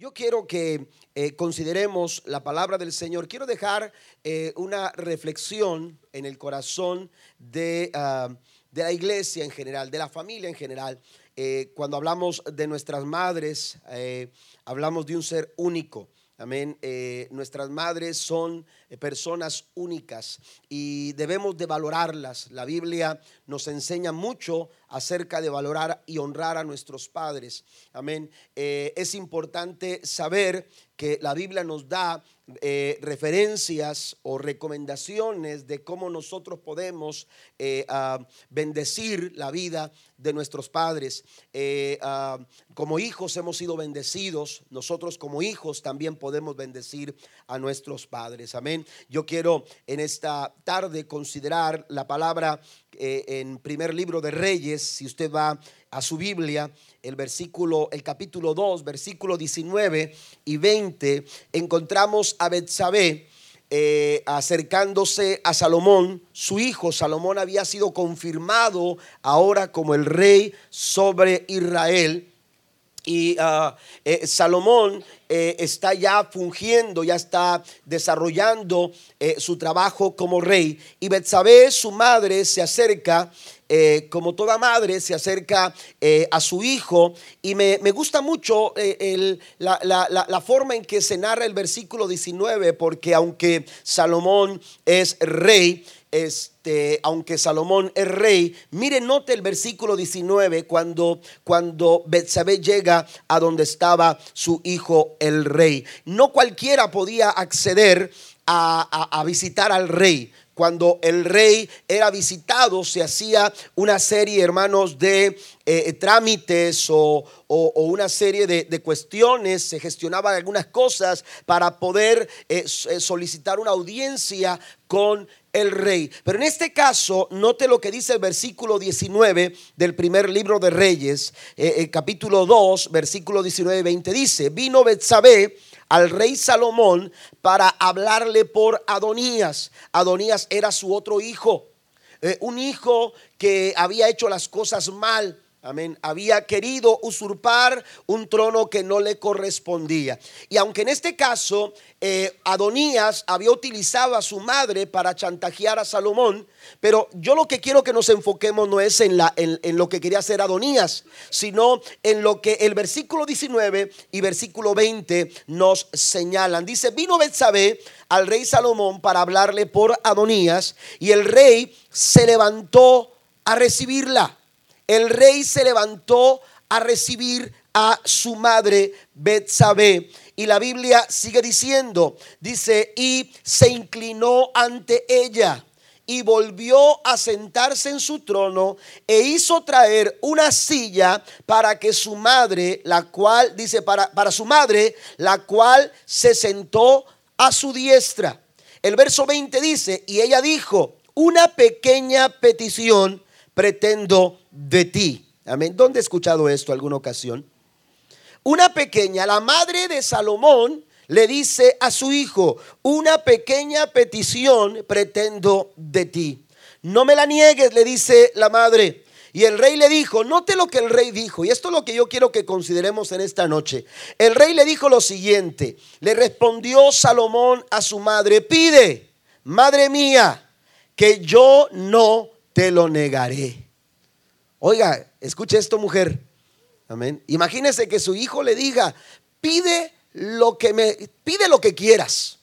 Yo quiero que eh, consideremos la palabra del Señor. Quiero dejar eh, una reflexión en el corazón de, ah, de, la iglesia en general, de la familia en general. Eh, cuando hablamos de nuestras madres, hablamos de un ser único. Amén. nuestras madres son personas únicas y debemos de valorarlas. La Biblia nos enseña mucho acerca de valorar y honrar a nuestros padres. Amén. Eh, es importante saber que la Biblia nos da eh, referencias o recomendaciones de cómo nosotros podemos eh, ah, bendecir la vida de nuestros padres. Ah, como hijos hemos sido bendecidos, nosotros como hijos también podemos bendecir a nuestros padres. Amén. Yo quiero en esta tarde considerar la palabra en primer libro de Reyes, si usted va a su Biblia, el versículo, el capítulo 2, versículo 19 y 20, encontramos a Betsabé eh, acercándose a Salomón, su hijo. Salomón había sido confirmado ahora como el rey sobre Israel. Y ah, eh, Salomón eh, está ya fungiendo, ya está desarrollando su trabajo como rey. Y Betsabé, su madre, se acerca eh, como toda madre, se acerca eh, a su hijo y me, gusta mucho eh, la, forma en que se narra el versículo 19, porque aunque Salomón es rey, este, aunque Salomón es rey, mire, note el versículo 19 cuando, cuando Betsabé llega a donde estaba su hijo el rey. No cualquiera podía acceder a visitar al rey cuando el rey era visitado, se hacía una serie, hermanos, de eh, trámites o, una serie de, cuestiones, se gestionaban algunas cosas para poder eh, eh, solicitar una audiencia con el rey. Pero en este caso, note lo que dice el versículo 19 del primer libro de Reyes, capítulo 2, versículo 19 y 20, dice, vino Betsabé al rey Salomón para hablarle por Adonías. Adonías era su otro hijo, eh, un hijo que había hecho las cosas mal Amén. Había querido usurpar un trono que no le correspondía. Y aunque en este caso eh, Adonías había utilizado a su madre para chantajear a Salomón, pero yo lo que quiero que nos enfoquemos no es en, en, lo que quería hacer Adonías, sino en lo que el versículo 19 y versículo 20 nos señalan. Dice, vino Betsabé al rey Salomón para hablarle por Adonías y el rey se levantó a recibirla el rey se levantó a recibir a su madre Betsabé. Y la Biblia sigue diciendo, dice, y se inclinó ante ella y volvió a sentarse en su trono e hizo traer una silla para que su madre, la cual, dice, para, para su madre, la cual se sentó a su diestra. El verso 20 dice, y ella dijo, una pequeña petición pretendo de ti. Amén. ¿Dónde he escuchado esto alguna ocasión? Una pequeña, la madre de Salomón le dice a su hijo, una pequeña petición pretendo de ti. No me la niegues, le dice la madre. Y el rey le dijo, note lo que el rey dijo, y esto es lo que yo quiero que consideremos en esta noche. El rey le dijo lo siguiente, le respondió Salomón a su madre, pide, madre mía, que yo no te lo negaré. Oiga, escuche esto, mujer. Amén. Imagínese que su hijo le diga, pide lo que me, pide lo que quieras.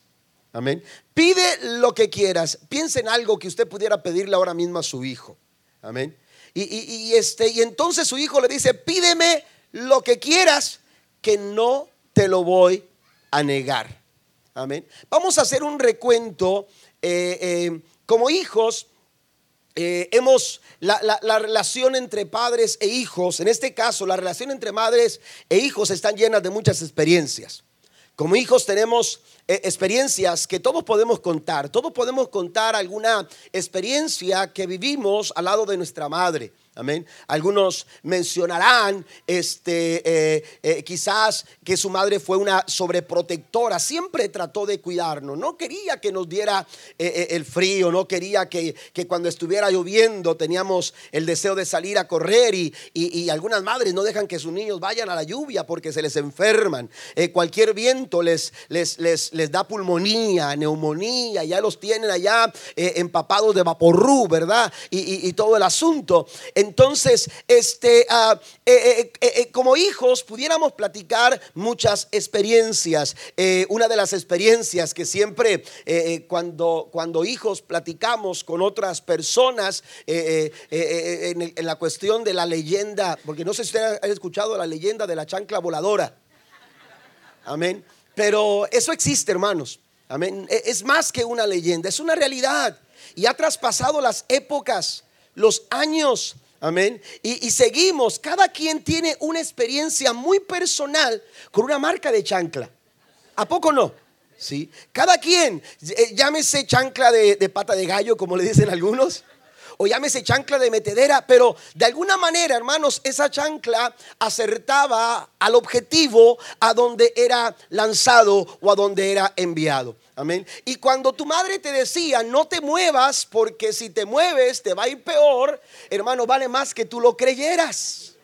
Amén. Pide lo que quieras. Piense en algo que usted pudiera pedirle ahora mismo a su hijo. Amén. Y, este, y entonces su hijo le dice, pídeme lo que quieras, que no te lo voy a negar. Amén. Vamos a hacer un recuento eh, eh, como hijos. Eh, hemos, la, relación entre padres e hijos, en este caso, la relación entre madres e hijos están llenas de muchas experiencias. Como hijos tenemos eh, experiencias que todos podemos contar. Todos podemos contar alguna experiencia que vivimos al lado de nuestra madre. Amén. Algunos mencionarán, este, eh, eh, quizás que su madre fue una sobreprotectora, siempre trató de cuidarnos, no quería que nos diera eh, el frío, no quería que, cuando estuviera lloviendo teníamos el deseo de salir a correr y, y, algunas madres no dejan que sus niños vayan a la lluvia porque se les enferman. cualquier viento les, les, les, les, da pulmonía, neumonía, ya los tienen allá empapados de vaporru, ¿verdad? Y, y todo el asunto. Entonces, este, ah, eh, eh, eh, como hijos pudiéramos platicar muchas experiencias. una de las experiencias que siempre cuando, cuando hijos platicamos con otras personas en, la cuestión de la leyenda, porque no sé si usted ha escuchado la leyenda de la chancla voladora. Amén. Pero eso existe, hermanos. Amén. E, es más que una leyenda, es una realidad. Y ha traspasado las épocas, los años, Amén. Y, seguimos, cada quien tiene una experiencia muy personal con una marca de chancla. ¿A poco no? Sí. Cada quien, eh, llámese chancla de, de pata de gallo, como le dicen algunos o llámese chancla de metedera, pero de alguna manera, hermanos, esa chancla acertaba al objetivo a donde era lanzado o a donde era enviado. Amén. Y cuando tu madre te decía, no te muevas, porque si te mueves te va a ir peor, hermano, vale más que tú lo creyeras.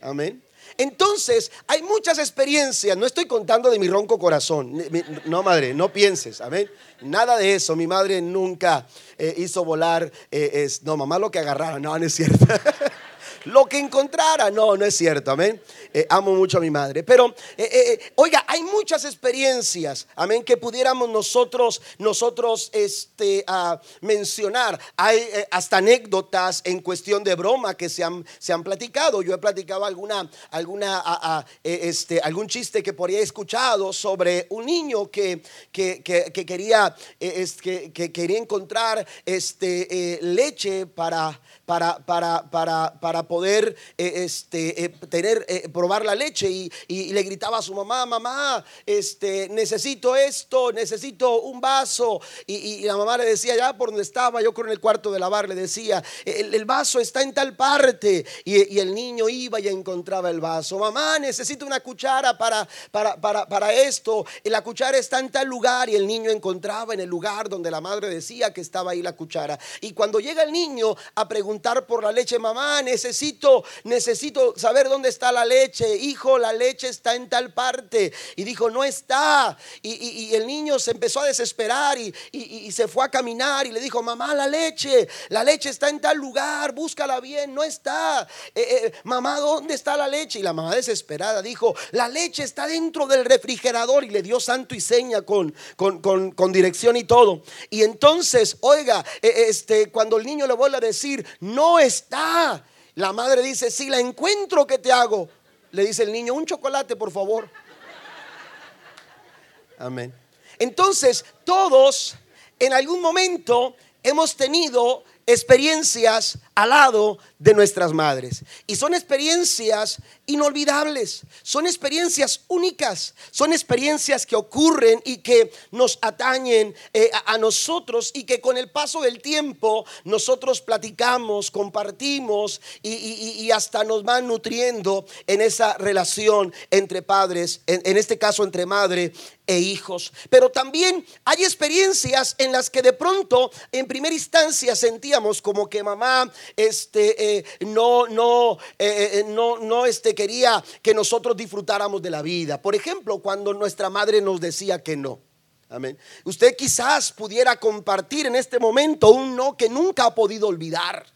Amén. Entonces, hay muchas experiencias. No estoy contando de mi ronco corazón. No, madre, no pienses. Amén. Nada de eso. Mi madre nunca eh, hizo volar. Eh, es, no, mamá lo que agarrara. No, no es cierto. lo que encontrara. No, no es cierto, amén. Eh, amo mucho a mi madre. Pero, eh, eh, oiga, hay muchas experiencias, amén, que pudiéramos nosotros, nosotros este, mencionar. Hay hasta anécdotas en cuestión de broma que se han, se han platicado. Yo he platicado alguna, alguna, este, algún chiste que por ahí he escuchado sobre un niño que, que, que, quería, que, que, quería encontrar este, leche para para, para, para, para poder eh, este, eh, tener, eh, probar la leche y, le gritaba a su mamá, mamá, este, necesito esto, necesito un vaso. Y, la mamá le decía, ya por donde estaba, yo creo en el cuarto de lavar, le decía, el, vaso está en tal parte. Y, el niño iba y encontraba el vaso. Mamá, necesito una cuchara para, para, para, para esto. Y la cuchara está en tal lugar y el niño encontraba en el lugar donde la madre decía que estaba ahí la cuchara. Y cuando llega el niño a preguntar, por la leche, mamá, necesito, necesito saber dónde está la leche, hijo, la leche está en tal parte. Y dijo, no está. Y, el niño se empezó a desesperar y, se fue a caminar y le dijo, mamá, la leche, la leche está en tal lugar, búscala bien, no está. Eh, eh, mamá, ¿dónde está la leche? Y la mamá desesperada dijo, la leche está dentro del refrigerador y le dio santo y seña con, dirección y todo. Y entonces, oiga, eh, este, cuando el niño le vuelve a decir, no está. La madre dice, si la encuentro, ¿qué te hago? Le dice el niño, un chocolate, por favor. Amén. Entonces, todos en algún momento hemos tenido experiencias al lado de nuestras madres. Y son experiencias inolvidables, son experiencias únicas, son experiencias que ocurren y que nos atañen eh, a, nosotros y que con el paso del tiempo nosotros platicamos, compartimos y, hasta nos van nutriendo en esa relación entre padres, en, este caso entre madre e hijos. Pero también hay experiencias en las que de pronto en primera instancia sentíamos como que mamá este, eh, no, no, eh, eh, no, no este, quería que nosotros disfrutáramos de la vida. Por ejemplo, cuando nuestra madre nos decía que no. Amén. Usted quizás pudiera compartir en este momento un no que nunca ha podido olvidar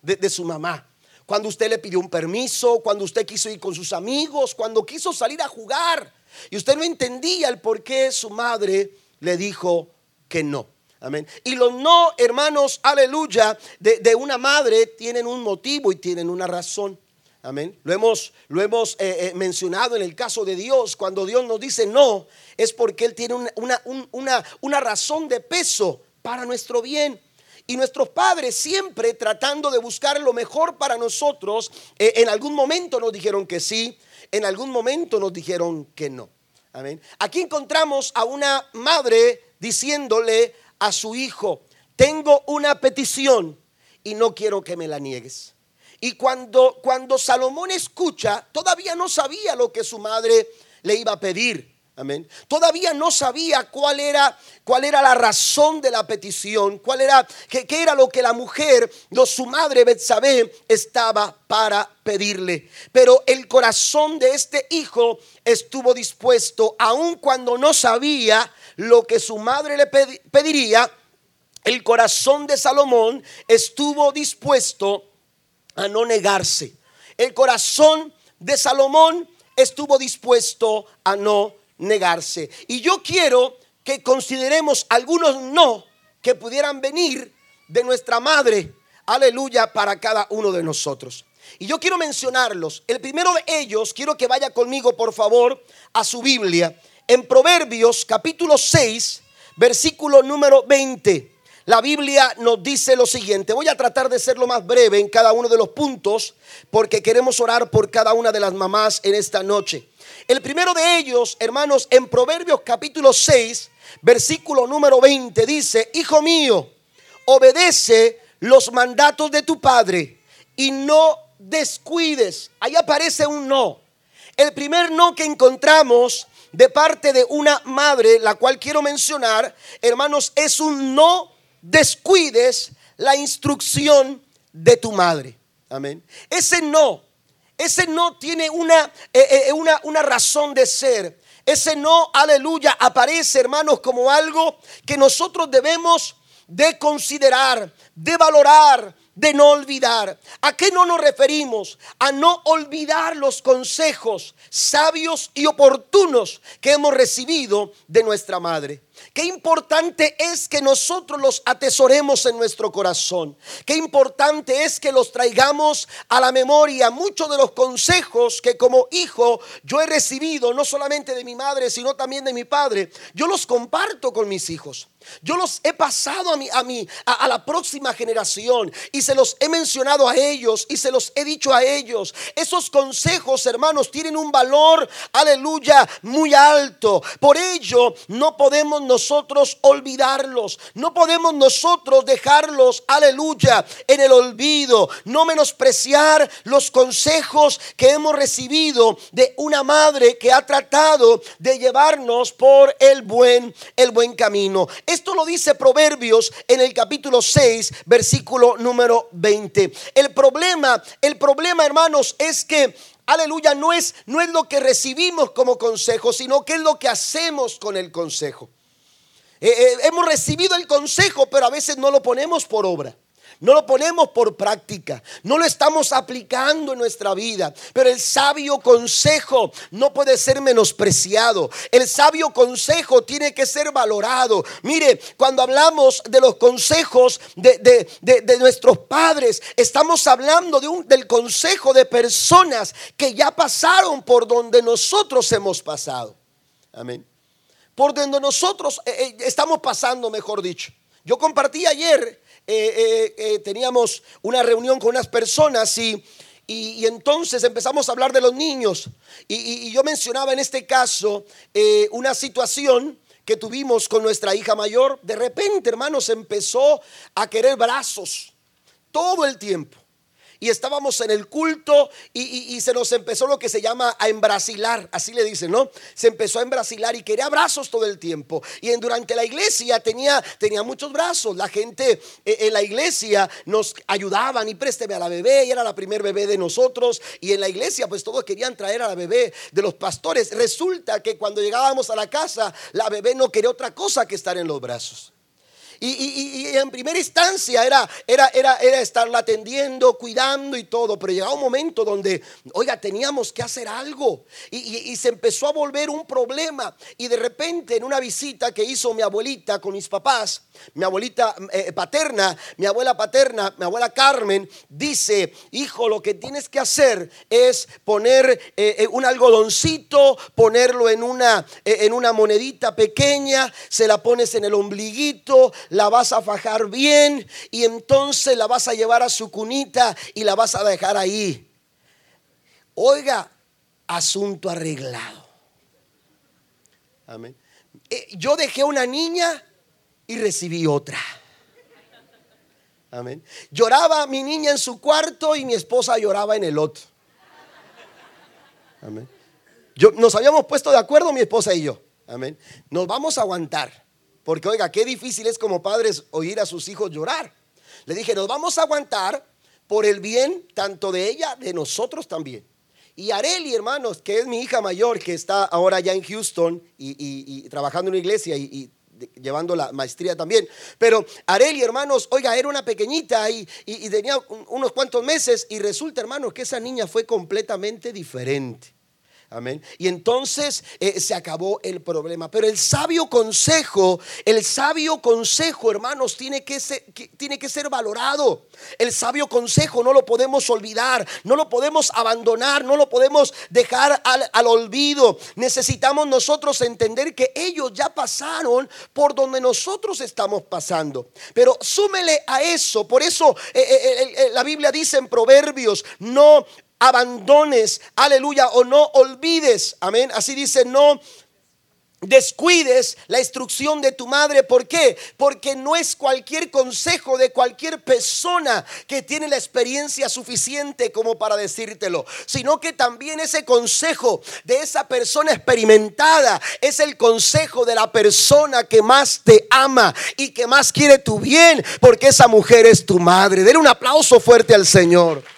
de, su mamá. Cuando usted le pidió un permiso, cuando usted quiso ir con sus amigos, cuando quiso salir a jugar y usted no entendía el por qué su madre le dijo que no. Amén. Y los no, hermanos, aleluya, de, una madre tienen un motivo y tienen una razón. Amén. Lo hemos, lo hemos eh, eh, mencionado en el caso de Dios. Cuando Dios nos dice no, es porque Él tiene una, una, una, razón de peso para nuestro bien. Y nuestros padres siempre tratando de buscar lo mejor para nosotros, eh, en algún momento nos dijeron que sí, en algún momento nos dijeron que no. Amén. Aquí encontramos a una madre diciéndole a su hijo, tengo una petición y no quiero que me la niegues. Y cuando, cuando Salomón escucha, todavía no sabía lo que su madre le iba a pedir. Amén. Todavía no sabía cuál era, cuál era la razón de la petición, cuál era, qué, era lo que la mujer, su madre Betsabé, estaba para pedirle. Pero el corazón de este hijo estuvo dispuesto, aun cuando no sabía lo que su madre le pediría, el corazón de Salomón estuvo dispuesto a no negarse. El corazón de Salomón estuvo dispuesto a no negarse. Y yo quiero que consideremos algunos no que pudieran venir de nuestra madre, aleluya, para cada uno de nosotros. Y yo quiero mencionarlos. El primero de ellos, quiero que vaya conmigo, por favor, a su Biblia. En Proverbios capítulo 6, versículo número 20. La Biblia nos dice lo siguiente. Voy a tratar de ser lo más breve en cada uno de los puntos porque queremos orar por cada una de las mamás en esta noche. El primero de ellos, hermanos, en Proverbios capítulo 6, versículo número 20, dice, Hijo mío, obedece los mandatos de tu padre y no descuides. Ahí aparece un no. El primer no que encontramos de parte de una madre, la cual quiero mencionar, hermanos, es un no descuides la instrucción de tu madre. Amén. Ese no ese no tiene una, eh, eh, una, una razón de ser. Ese no, aleluya, aparece, hermanos, como algo que nosotros debemos de considerar, de valorar, de no olvidar. ¿A qué no nos referimos? A no olvidar los consejos sabios y oportunos que hemos recibido de nuestra madre. Qué importante es que nosotros los atesoremos en nuestro corazón. Qué importante es que los traigamos a la memoria. Muchos de los consejos que como hijo yo he recibido, no solamente de mi madre, sino también de mi padre, yo los comparto con mis hijos. Yo los he pasado a, mi, a, mi, a, la próxima generación y se los he mencionado a ellos y se los he dicho a ellos. Esos consejos, hermanos, tienen un valor, aleluya, muy alto. Por ello, no podemos nosotros olvidarlos. No podemos nosotros dejarlos, aleluya, en el olvido. No menospreciar los consejos que hemos recibido de una madre que ha tratado de llevarnos por el buen, el buen camino. Esto lo dice Proverbios en el capítulo 6, versículo número 20. El problema, el problema, hermanos, es que aleluya, no es, no es lo que recibimos como consejo, sino que es lo que hacemos con el consejo. Eh, eh, hemos recibido el consejo, pero a veces no lo ponemos por obra. No lo ponemos por práctica, no lo estamos aplicando en nuestra vida, pero el sabio consejo no puede ser menospreciado. El sabio consejo tiene que ser valorado. Mire, cuando hablamos de los consejos de, nuestros padres, estamos hablando de un, del consejo de personas que ya pasaron por donde nosotros hemos pasado. Amén. Por donde nosotros eh, eh, estamos pasando, mejor dicho. Yo compartí ayer eh, teníamos una reunión con unas personas y, y, entonces empezamos a hablar de los niños. Y, yo mencionaba en este caso una situación que tuvimos con nuestra hija mayor. De repente, hermanos, empezó a querer brazos todo el tiempo y estábamos en el culto y, se nos empezó lo que se llama a embrasilar, así le dicen, ¿no? Se empezó a embrasilar y quería brazos todo el tiempo. Y en, durante la iglesia tenía, tenía muchos brazos. La gente eh, en la iglesia nos ayudaban y présteme a la bebé, y era la primer bebé de nosotros. Y en la iglesia pues todos querían traer a la bebé de los pastores. Resulta que cuando llegábamos a la casa, la bebé no quería otra cosa que estar en los brazos. Y, en primera instancia era, era, era, era estarla atendiendo, cuidando y todo, pero llegaba un momento donde, oiga, teníamos que hacer algo. Y, se empezó a volver un problema. Y de repente en una visita que hizo mi abuelita con mis papás, mi abuelita eh, paterna, mi abuela paterna, mi abuela Carmen, dice, hijo, lo que tienes que hacer es poner eh, eh, un algodoncito, ponerlo en una, en una monedita pequeña, se la pones en el ombliguito, la vas a fajar bien y entonces la vas a llevar a su cunita y la vas a dejar ahí. Oiga, asunto arreglado. Amén. yo dejé una niña y recibí otra. Amén. Lloraba mi niña en su cuarto y mi esposa lloraba en el otro. Amén. Yo, nos habíamos puesto de acuerdo mi esposa y yo. Amén. Nos vamos a aguantar. Porque oiga, qué difícil es como padres oír a sus hijos llorar. Le dije, nos vamos a aguantar por el bien tanto de ella, de nosotros también. Y Areli, hermanos, que es mi hija mayor, que está ahora ya en Houston y, trabajando en una iglesia y, llevando la maestría también. Pero Areli, hermanos, oiga, era una pequeñita y, y tenía unos cuantos meses y resulta, hermanos, que esa niña fue completamente diferente. Amén. Y entonces eh, se acabó el problema. Pero el sabio consejo, el sabio consejo, hermanos, tiene que, ser, tiene que ser valorado. El sabio consejo no lo podemos olvidar, no lo podemos abandonar, no lo podemos dejar al, al olvido. Necesitamos nosotros entender que ellos ya pasaron por donde nosotros estamos pasando. Pero súmele a eso. Por eso eh, eh, la Biblia dice en Proverbios, no abandones, aleluya, o no olvides, amén. Así dice, no descuides la instrucción de tu madre. ¿Por qué? Porque no es cualquier consejo de cualquier persona que tiene la experiencia suficiente como para decírtelo, sino que también ese consejo de esa persona experimentada es el consejo de la persona que más te ama y que más quiere tu bien, porque esa mujer es tu madre. Denle un aplauso fuerte al Señor.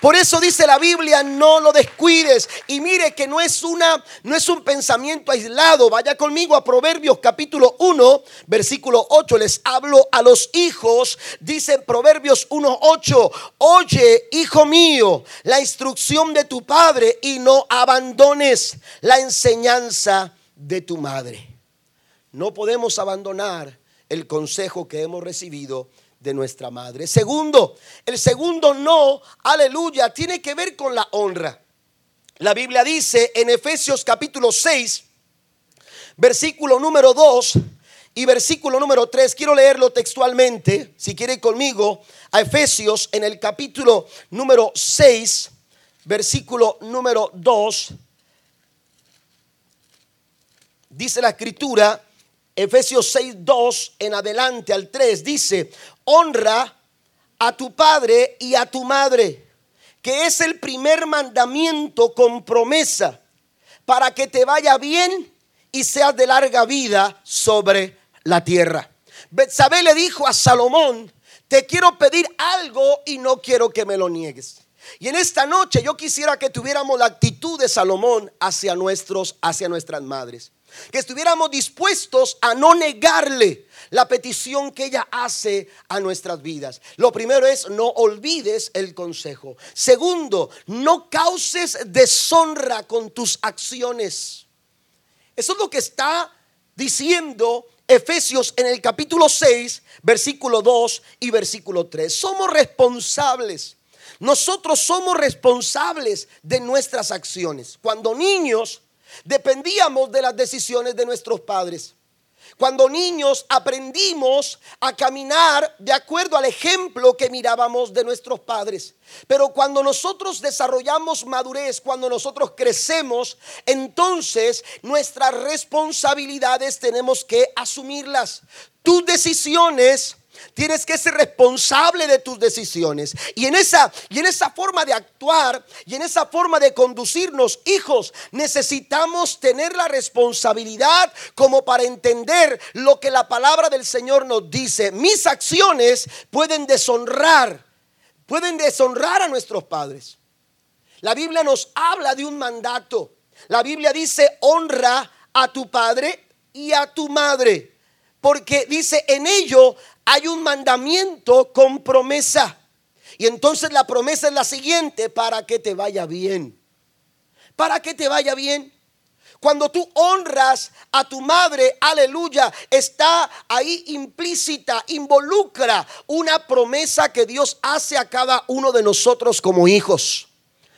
Por eso dice la Biblia, no lo descuides. Y mire que no es una no es un pensamiento aislado. Vaya conmigo a Proverbios capítulo 1, versículo 8. Les hablo a los hijos. Dice Proverbios 1:8, "Oye, hijo mío, la instrucción de tu padre y no abandones la enseñanza de tu madre." No podemos abandonar el consejo que hemos recibido de nuestra madre. Segundo, el segundo no, aleluya, tiene que ver con la honra. La Biblia dice en Efesios capítulo 6, versículo número 2 y versículo número 3, quiero leerlo textualmente, si quiere conmigo, a Efesios en el capítulo número 6, versículo número 2. Dice la escritura, Efesios 6, 2 en adelante al 3, dice, honra a tu padre y a tu madre, que es el primer mandamiento con promesa, para que te vaya bien y seas de larga vida sobre la tierra. Betsabé le dijo a Salomón, te quiero pedir algo y no quiero que me lo niegues. Y en esta noche yo quisiera que tuviéramos la actitud de Salomón hacia nuestros hacia nuestras madres que estuviéramos dispuestos a no negarle la petición que ella hace a nuestras vidas. Lo primero es no olvides el consejo. Segundo, no causes deshonra con tus acciones. Eso es lo que está diciendo Efesios en el capítulo 6, versículo 2 y versículo 3. Somos responsables. Nosotros somos responsables de nuestras acciones. Cuando niños Dependíamos de las decisiones de nuestros padres. Cuando niños aprendimos a caminar de acuerdo al ejemplo que mirábamos de nuestros padres. Pero cuando nosotros desarrollamos madurez, cuando nosotros crecemos, entonces nuestras responsabilidades tenemos que asumirlas. Tus decisiones Tienes que ser responsable de tus decisiones. Y en esa y en esa forma de actuar y en esa forma de conducirnos, hijos, necesitamos tener la responsabilidad como para entender lo que la palabra del Señor nos dice. Mis acciones pueden deshonrar, pueden deshonrar a nuestros padres. La Biblia nos habla de un mandato. La Biblia dice, "Honra a tu padre y a tu madre." Porque dice, en ello hay un mandamiento con promesa. Y entonces la promesa es la siguiente, para que te vaya bien. Para que te vaya bien. Cuando tú honras a tu madre, aleluya, está ahí implícita, involucra una promesa que Dios hace a cada uno de nosotros como hijos.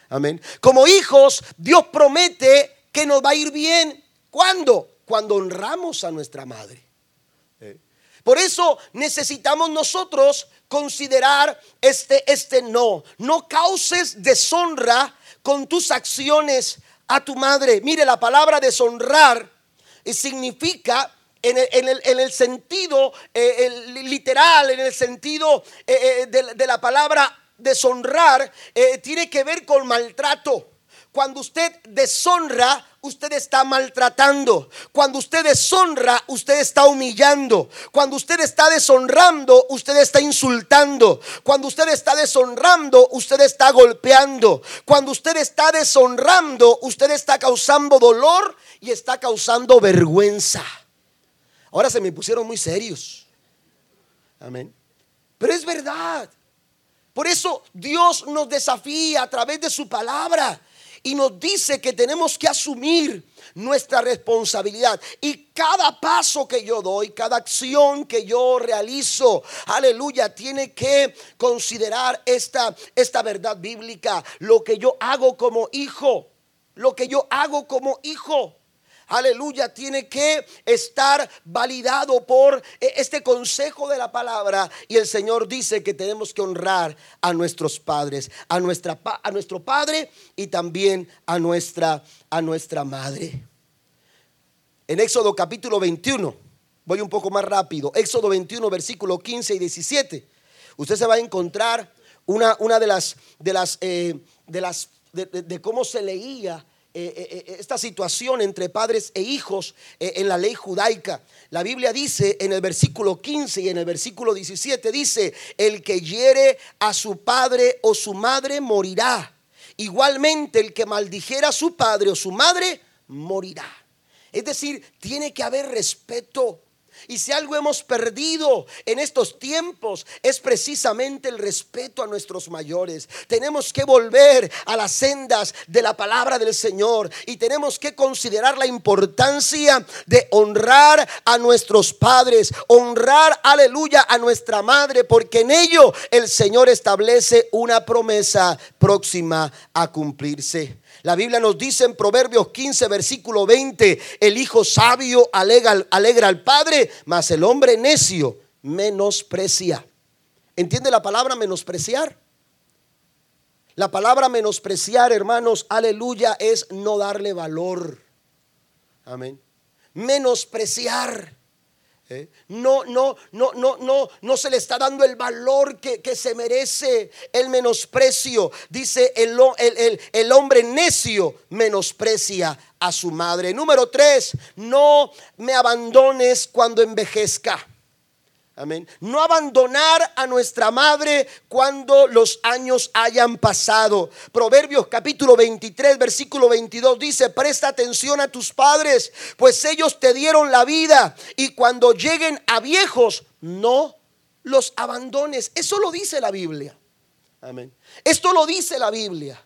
Amén. Como hijos, Dios promete que nos va a ir bien. ¿Cuándo? Cuando honramos a nuestra madre. Por eso necesitamos nosotros considerar este, este no. No causes deshonra con tus acciones a tu madre. Mire, la palabra deshonrar significa en el, sentido eh, literal, en el sentido eh, de, de, la palabra deshonrar, tiene que ver con maltrato. Cuando usted deshonra, usted está maltratando. Cuando usted deshonra, usted está humillando. Cuando usted está deshonrando, usted está insultando. Cuando usted está deshonrando, usted está golpeando. Cuando usted está deshonrando, usted está causando dolor y está causando vergüenza. Ahora se me pusieron muy serios. Amén. Pero es verdad. Por eso Dios nos desafía a través de su palabra y nos dice que tenemos que asumir nuestra responsabilidad. Y cada paso que yo doy, cada acción que yo realizo, aleluya, tiene que considerar esta, esta verdad bíblica. Lo que yo hago como hijo, lo que yo hago como hijo aleluya, tiene que estar validado por eh, este consejo de la palabra. Y el Señor dice que tenemos que honrar a nuestros padres, a, nuestra, a nuestro padre y también a nuestra, a nuestra madre. En Éxodo capítulo 21, voy un poco más rápido, Éxodo 21, versículo 15 y 17. Usted se va a encontrar una, una de las, de las, eh, de las, de cómo se leía esta situación entre padres e hijos en la ley judaica. La Biblia dice en el versículo 15 y en el versículo 17 dice, el que hiere a su padre o su madre morirá. Igualmente el que maldijera a su padre o su madre morirá. Es decir, tiene que haber respeto y si algo hemos perdido en estos tiempos es precisamente el respeto a nuestros mayores. Tenemos que volver a las sendas de la palabra del Señor y tenemos que considerar la importancia de honrar a nuestros padres, honrar, aleluya, a nuestra madre, porque en ello el Señor establece una promesa próxima a cumplirse. La Biblia nos dice en Proverbios 15, versículo 20, el hijo sabio alegra, alegra al padre, mas el hombre necio menosprecia. ¿Entiende la palabra menospreciar? La palabra menospreciar, hermanos, aleluya, es no darle valor. Amén. Menospreciar. ¿Eh? No, no, no, no, no, no se le está dando el valor que, se merece, el menosprecio. Dice el, el, el, hombre necio menosprecia a su madre. Número tres, no me abandones cuando envejezca. Amén. No abandonar a nuestra madre cuando los años hayan pasado. Proverbios capítulo 23, versículo 22 dice, presta atención a tus padres, pues ellos te dieron la vida y cuando lleguen a viejos, no los abandones. Eso lo dice la Biblia. Amén. Esto lo dice la Biblia.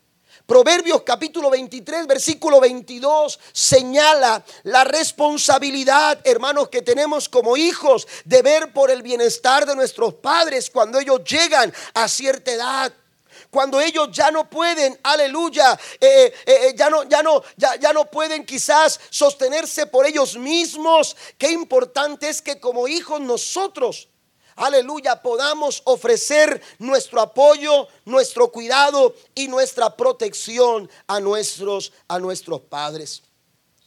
Proverbios capítulo 23, versículo 22 señala la responsabilidad, hermanos, que tenemos como hijos de ver por el bienestar de nuestros padres cuando ellos llegan a cierta edad cuando ellos ya no pueden, aleluya, eh, eh, eh, ya, no, ya, no, ya, ya no pueden quizás sostenerse por ellos mismos. Qué importante es que como hijos nosotros aleluya, podamos ofrecer nuestro apoyo, nuestro cuidado y nuestra protección a nuestros, a nuestros padres.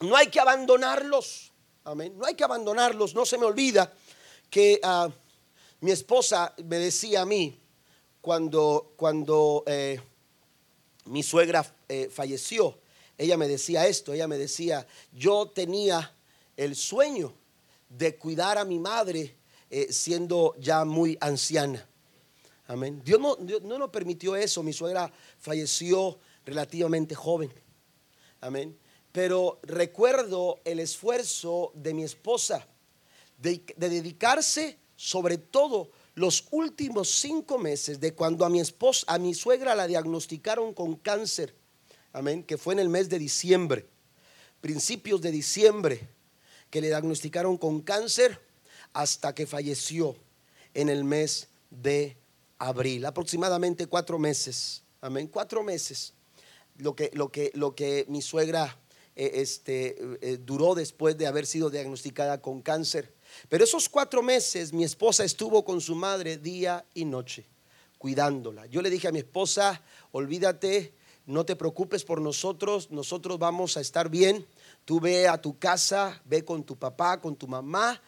No hay que abandonarlos, amén, no hay que abandonarlos. No se me olvida que ah, mi esposa me decía a mí cuando, cuando eh, mi suegra eh, falleció, ella me decía esto, ella me decía, yo tenía el sueño de cuidar a mi madre eh, siendo ya muy anciana. Amén. Dios no, no nos permitió eso. Mi suegra falleció relativamente joven. Amén. Pero recuerdo el esfuerzo de mi esposa de, dedicarse sobre todo los últimos cinco meses de cuando a mi esposa, a mi suegra la diagnosticaron con cáncer. Amén. Que fue en el mes de diciembre. Principios de diciembre que le diagnosticaron con cáncer hasta que falleció en el mes de abril, aproximadamente cuatro meses. Amén, cuatro meses. Lo que, lo que, lo que mi suegra eh, este, eh, duró después de haber sido diagnosticada con cáncer. Pero esos cuatro meses mi esposa estuvo con su madre día y noche, cuidándola. Yo le dije a mi esposa, olvídate, no te preocupes por nosotros, nosotros vamos a estar bien Tú ve a tu casa, ve con tu papá, con tu mamá.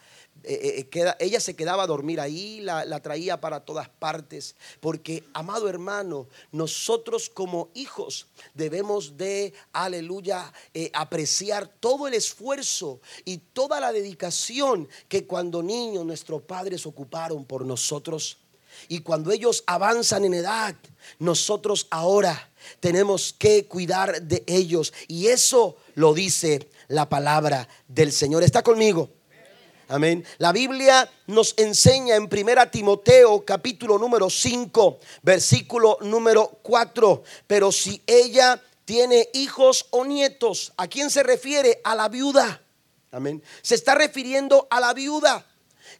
Eh, eh, ella se quedaba a dormir ahí, la, traía para todas partes, porque, amado hermano, nosotros como hijos debemos de, aleluya, eh, apreciar todo el esfuerzo y toda la dedicación que cuando niños nuestros padres ocuparon por nosotros. Y cuando ellos avanzan en edad, nosotros ahora tenemos que cuidar de ellos. Y eso lo dice la palabra del Señor. ¿Está conmigo? Amén. La Biblia nos enseña en Primera Timoteo capítulo número 5, versículo número 4. Pero si ella tiene hijos o nietos, ¿a quién se refiere? A la viuda. Amén. Se está refiriendo a la viuda.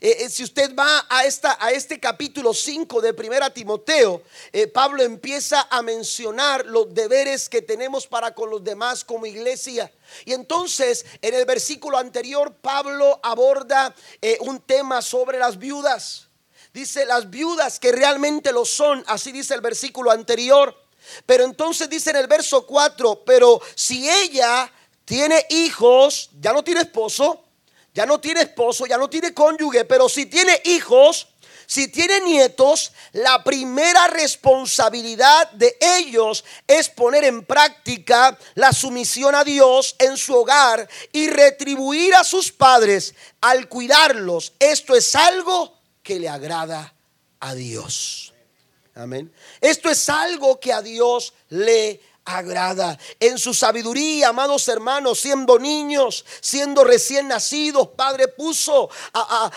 Eh, eh, si usted va a, esta, a este capítulo 5 de Primera Timoteo, eh, Pablo empieza a mencionar los deberes que tenemos para con los demás como iglesia. Y entonces en el versículo anterior Pablo aborda un tema sobre las viudas. Dice las viudas que realmente lo son, así dice el versículo anterior. Pero entonces dice en el verso 4, pero si ella tiene hijos, ya no tiene esposo, ya no tiene esposo, ya no tiene cónyuge, pero si tiene hijos, si tiene nietos, la primera responsabilidad de ellos es poner en práctica la sumisión a Dios en su hogar y retribuir a sus padres al cuidarlos. Esto es algo que le agrada a Dios. Amén. Esto es algo que a Dios le agrada. En su sabiduría, amados hermanos, siendo niños, siendo recién nacidos, Padre puso, a,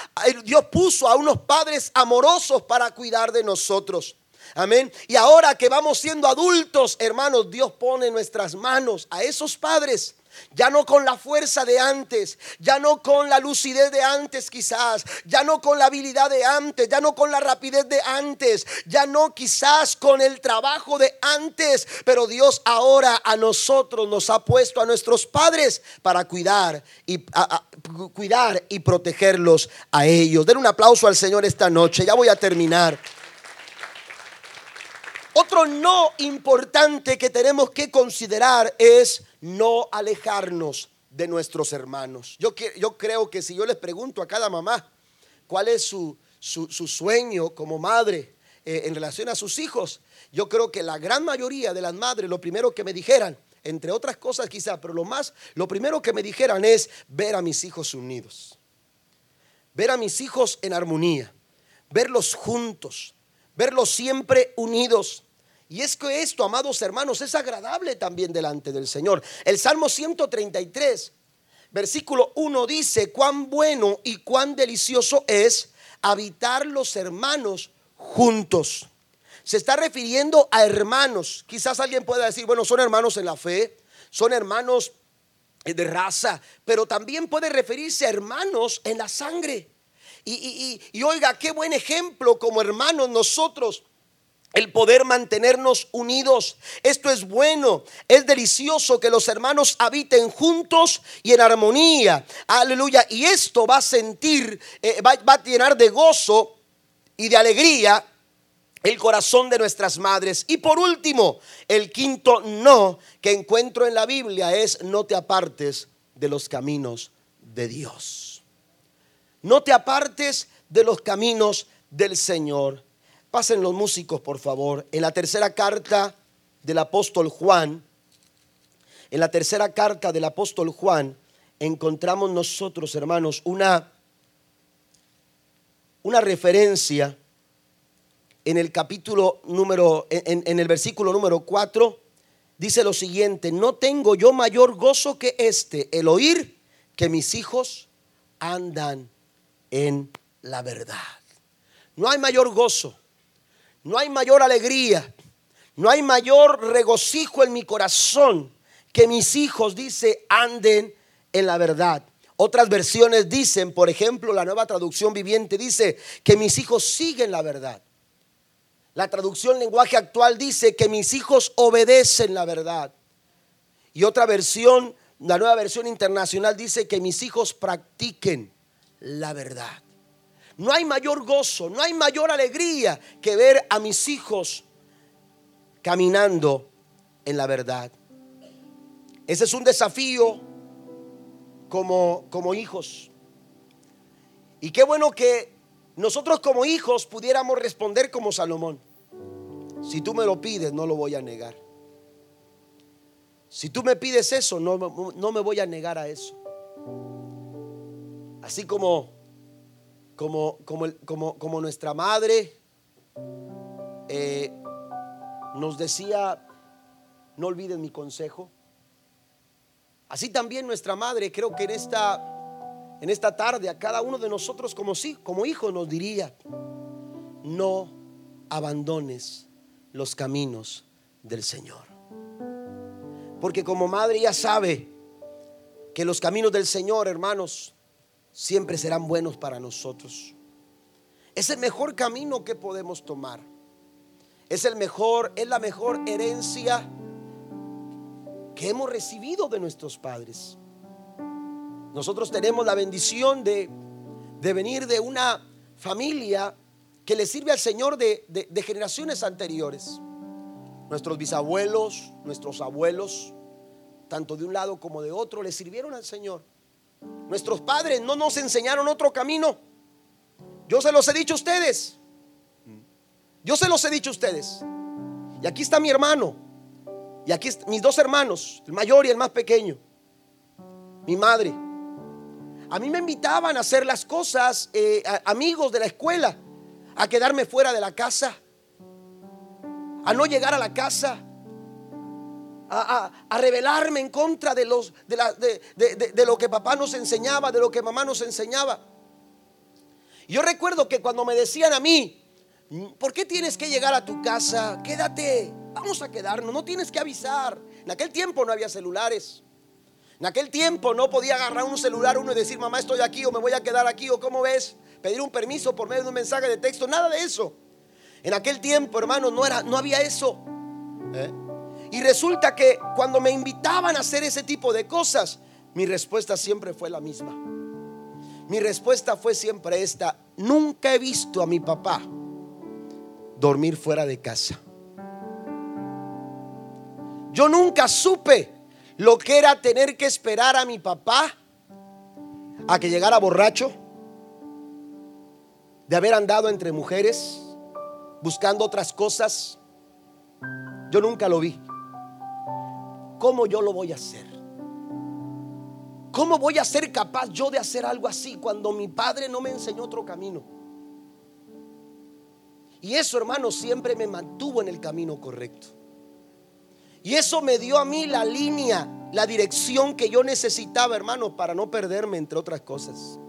Dios puso a unos padres amorosos para cuidar de nosotros. Amén. Y ahora que vamos siendo adultos, hermanos, Dios pone nuestras manos a esos padres ya no con la fuerza de antes, ya no con la lucidez de antes quizás, ya no con la habilidad de antes, ya no con la rapidez de antes, ya no quizás con el trabajo de antes, pero Dios ahora a nosotros nos ha puesto a nuestros padres para cuidar y cuidar y protegerlos a ellos. Den un aplauso al Señor esta noche. Ya voy a terminar. Otro no importante que tenemos que considerar es no alejarnos de nuestros hermanos. Yo, yo creo que si yo les pregunto a cada mamá cuál es su, sueño como madre eh, en relación a sus hijos, yo creo que la gran mayoría de las madres lo primero que me dijeran, entre otras cosas quizá, pero lo más, lo primero que me dijeran es ver a mis hijos unidos, ver a mis hijos en armonía, verlos juntos, verlos siempre unidos. Y es que esto, amados hermanos, es agradable también delante del Señor. El Salmo 133, versículo 1 dice, cuán bueno y cuán delicioso es habitar los hermanos juntos. Se está refiriendo a hermanos. Quizás alguien pueda decir, bueno, son hermanos en la fe, son hermanos de raza, pero también puede referirse a hermanos en la sangre. Y, y oiga, qué buen ejemplo como hermanos nosotros el poder mantenernos unidos. Esto es bueno, es delicioso que los hermanos habiten juntos y en armonía. Aleluya. Y esto va a sentir, eh, va, va a llenar de gozo y de alegría el corazón de nuestras madres. Y por último, el quinto no que encuentro en la Biblia es no te apartes de los caminos de Dios. No te apartes de los caminos del Señor. Pasen los músicos, por favor. En la tercera carta del apóstol Juan, en la tercera carta del apóstol Juan, encontramos nosotros, hermanos, una, una referencia en el capítulo número, en, en el versículo número 4, dice lo siguiente, no tengo yo mayor gozo que este, el oír que mis hijos andan en la verdad. No hay mayor gozo no hay mayor alegría, no hay mayor regocijo en mi corazón que mis hijos, dice, anden en la verdad. Otras versiones dicen, por ejemplo, la nueva traducción viviente dice que mis hijos siguen la verdad. La traducción lenguaje actual dice que mis hijos obedecen la verdad. Y otra versión, la nueva versión internacional dice que mis hijos practiquen la verdad. No hay mayor gozo, no hay mayor alegría que ver a mis hijos caminando en la verdad. Ese es un desafío como, como hijos. Y qué bueno que nosotros como hijos pudiéramos responder como Salomón. Si tú me lo pides, no lo voy a negar. Si tú me pides eso, no, no me voy a negar a eso. Así como, como, como, como, nuestra madre eh, nos decía, no olviden mi consejo. Así también nuestra madre, creo que en esta, en esta tarde, a cada uno de nosotros como, como hijo nos diría, no abandones los caminos del Señor. Porque como madre ya sabe que los caminos del Señor, hermanos, siempre serán buenos para nosotros. Es el mejor camino que podemos tomar. Es el mejor, es la mejor herencia que hemos recibido de nuestros padres. Nosotros tenemos la bendición de, de venir de una familia que le sirve al Señor de, de generaciones anteriores. Nuestros bisabuelos, nuestros abuelos, tanto de un lado como de otro, le sirvieron al Señor. Nuestros padres no nos enseñaron otro camino. Yo se los he dicho a ustedes. Yo se los he dicho a ustedes. Y aquí está mi hermano. Y aquí mis dos hermanos, el mayor y el más pequeño. Mi madre. A mí me invitaban a hacer las cosas, eh, amigos de la escuela, a quedarme fuera de la casa, a no llegar a la casa, a, rebelarme en contra de, los, de, de, lo que papá nos enseñaba, de lo que mamá nos enseñaba. Yo recuerdo que cuando me decían a mí, ¿por qué tienes que llegar a tu casa? Quédate, vamos a quedarnos, no tienes que avisar. En aquel tiempo no había celulares. En aquel tiempo no podía agarrar un celular uno y decir, mamá, estoy aquí o me voy a quedar aquí o cómo ves, pedir un permiso por medio de un mensaje de texto, nada de eso. En aquel tiempo, hermano, no, era, no había eso. ¿Eh? Y resulta que cuando me invitaban a hacer ese tipo de cosas, mi respuesta siempre fue la misma. Mi respuesta fue siempre esta. Nunca he visto a mi papá dormir fuera de casa. Yo nunca supe lo que era tener que esperar a mi papá a que llegara borracho, de haber andado entre mujeres, buscando otras cosas. Yo nunca lo vi. ¿Cómo yo lo voy a hacer? ¿Cómo voy a ser capaz yo de hacer algo así cuando mi padre no me enseñó otro camino? Y eso, hermano, siempre me mantuvo en el camino correcto. Y eso me dio a mí la línea, la dirección que yo necesitaba, hermano, para no perderme, entre otras cosas.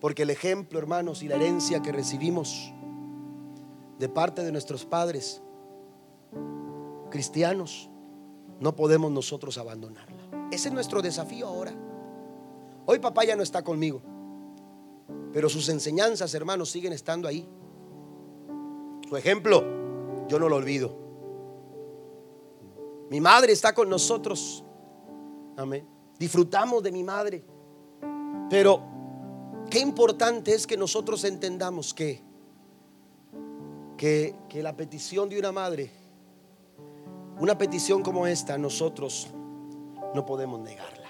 Porque el ejemplo, hermanos, y la herencia que recibimos de parte de nuestros padres cristianos, no podemos nosotros abandonarla. Ese es nuestro desafío ahora. Hoy papá ya no está conmigo, pero sus enseñanzas, hermanos, siguen estando ahí. Su ejemplo, yo no lo olvido. Mi madre está con nosotros. Amén. Disfrutamos de mi madre. Pero qué importante es que nosotros entendamos que, que, que la petición de una madre una petición como esta nosotros no podemos negarla.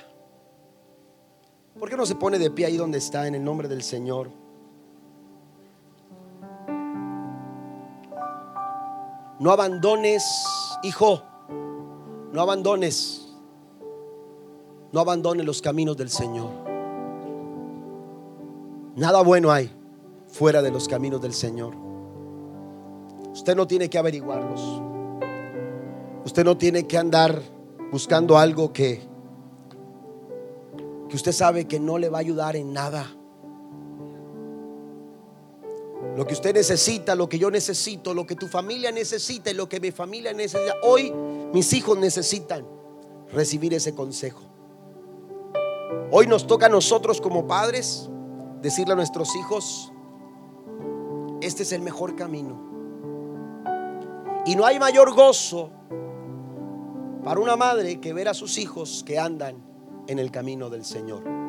¿Por qué no se pone de pie ahí donde está en el nombre del Señor? No abandones, hijo, no abandones, no abandones los caminos del Señor. Nada bueno hay fuera de los caminos del Señor. Usted no tiene que averiguarlos. Usted no tiene que andar buscando algo que, que usted sabe que no le va a ayudar en nada. Lo que usted necesita, lo que yo necesito, lo que tu familia necesita y lo que mi familia necesita. Hoy mis hijos necesitan recibir ese consejo. Hoy nos toca a nosotros como padres decirle a nuestros hijos, este es el mejor camino. Y no hay mayor gozo para una madre que ver a sus hijos que andan en el camino del Señor.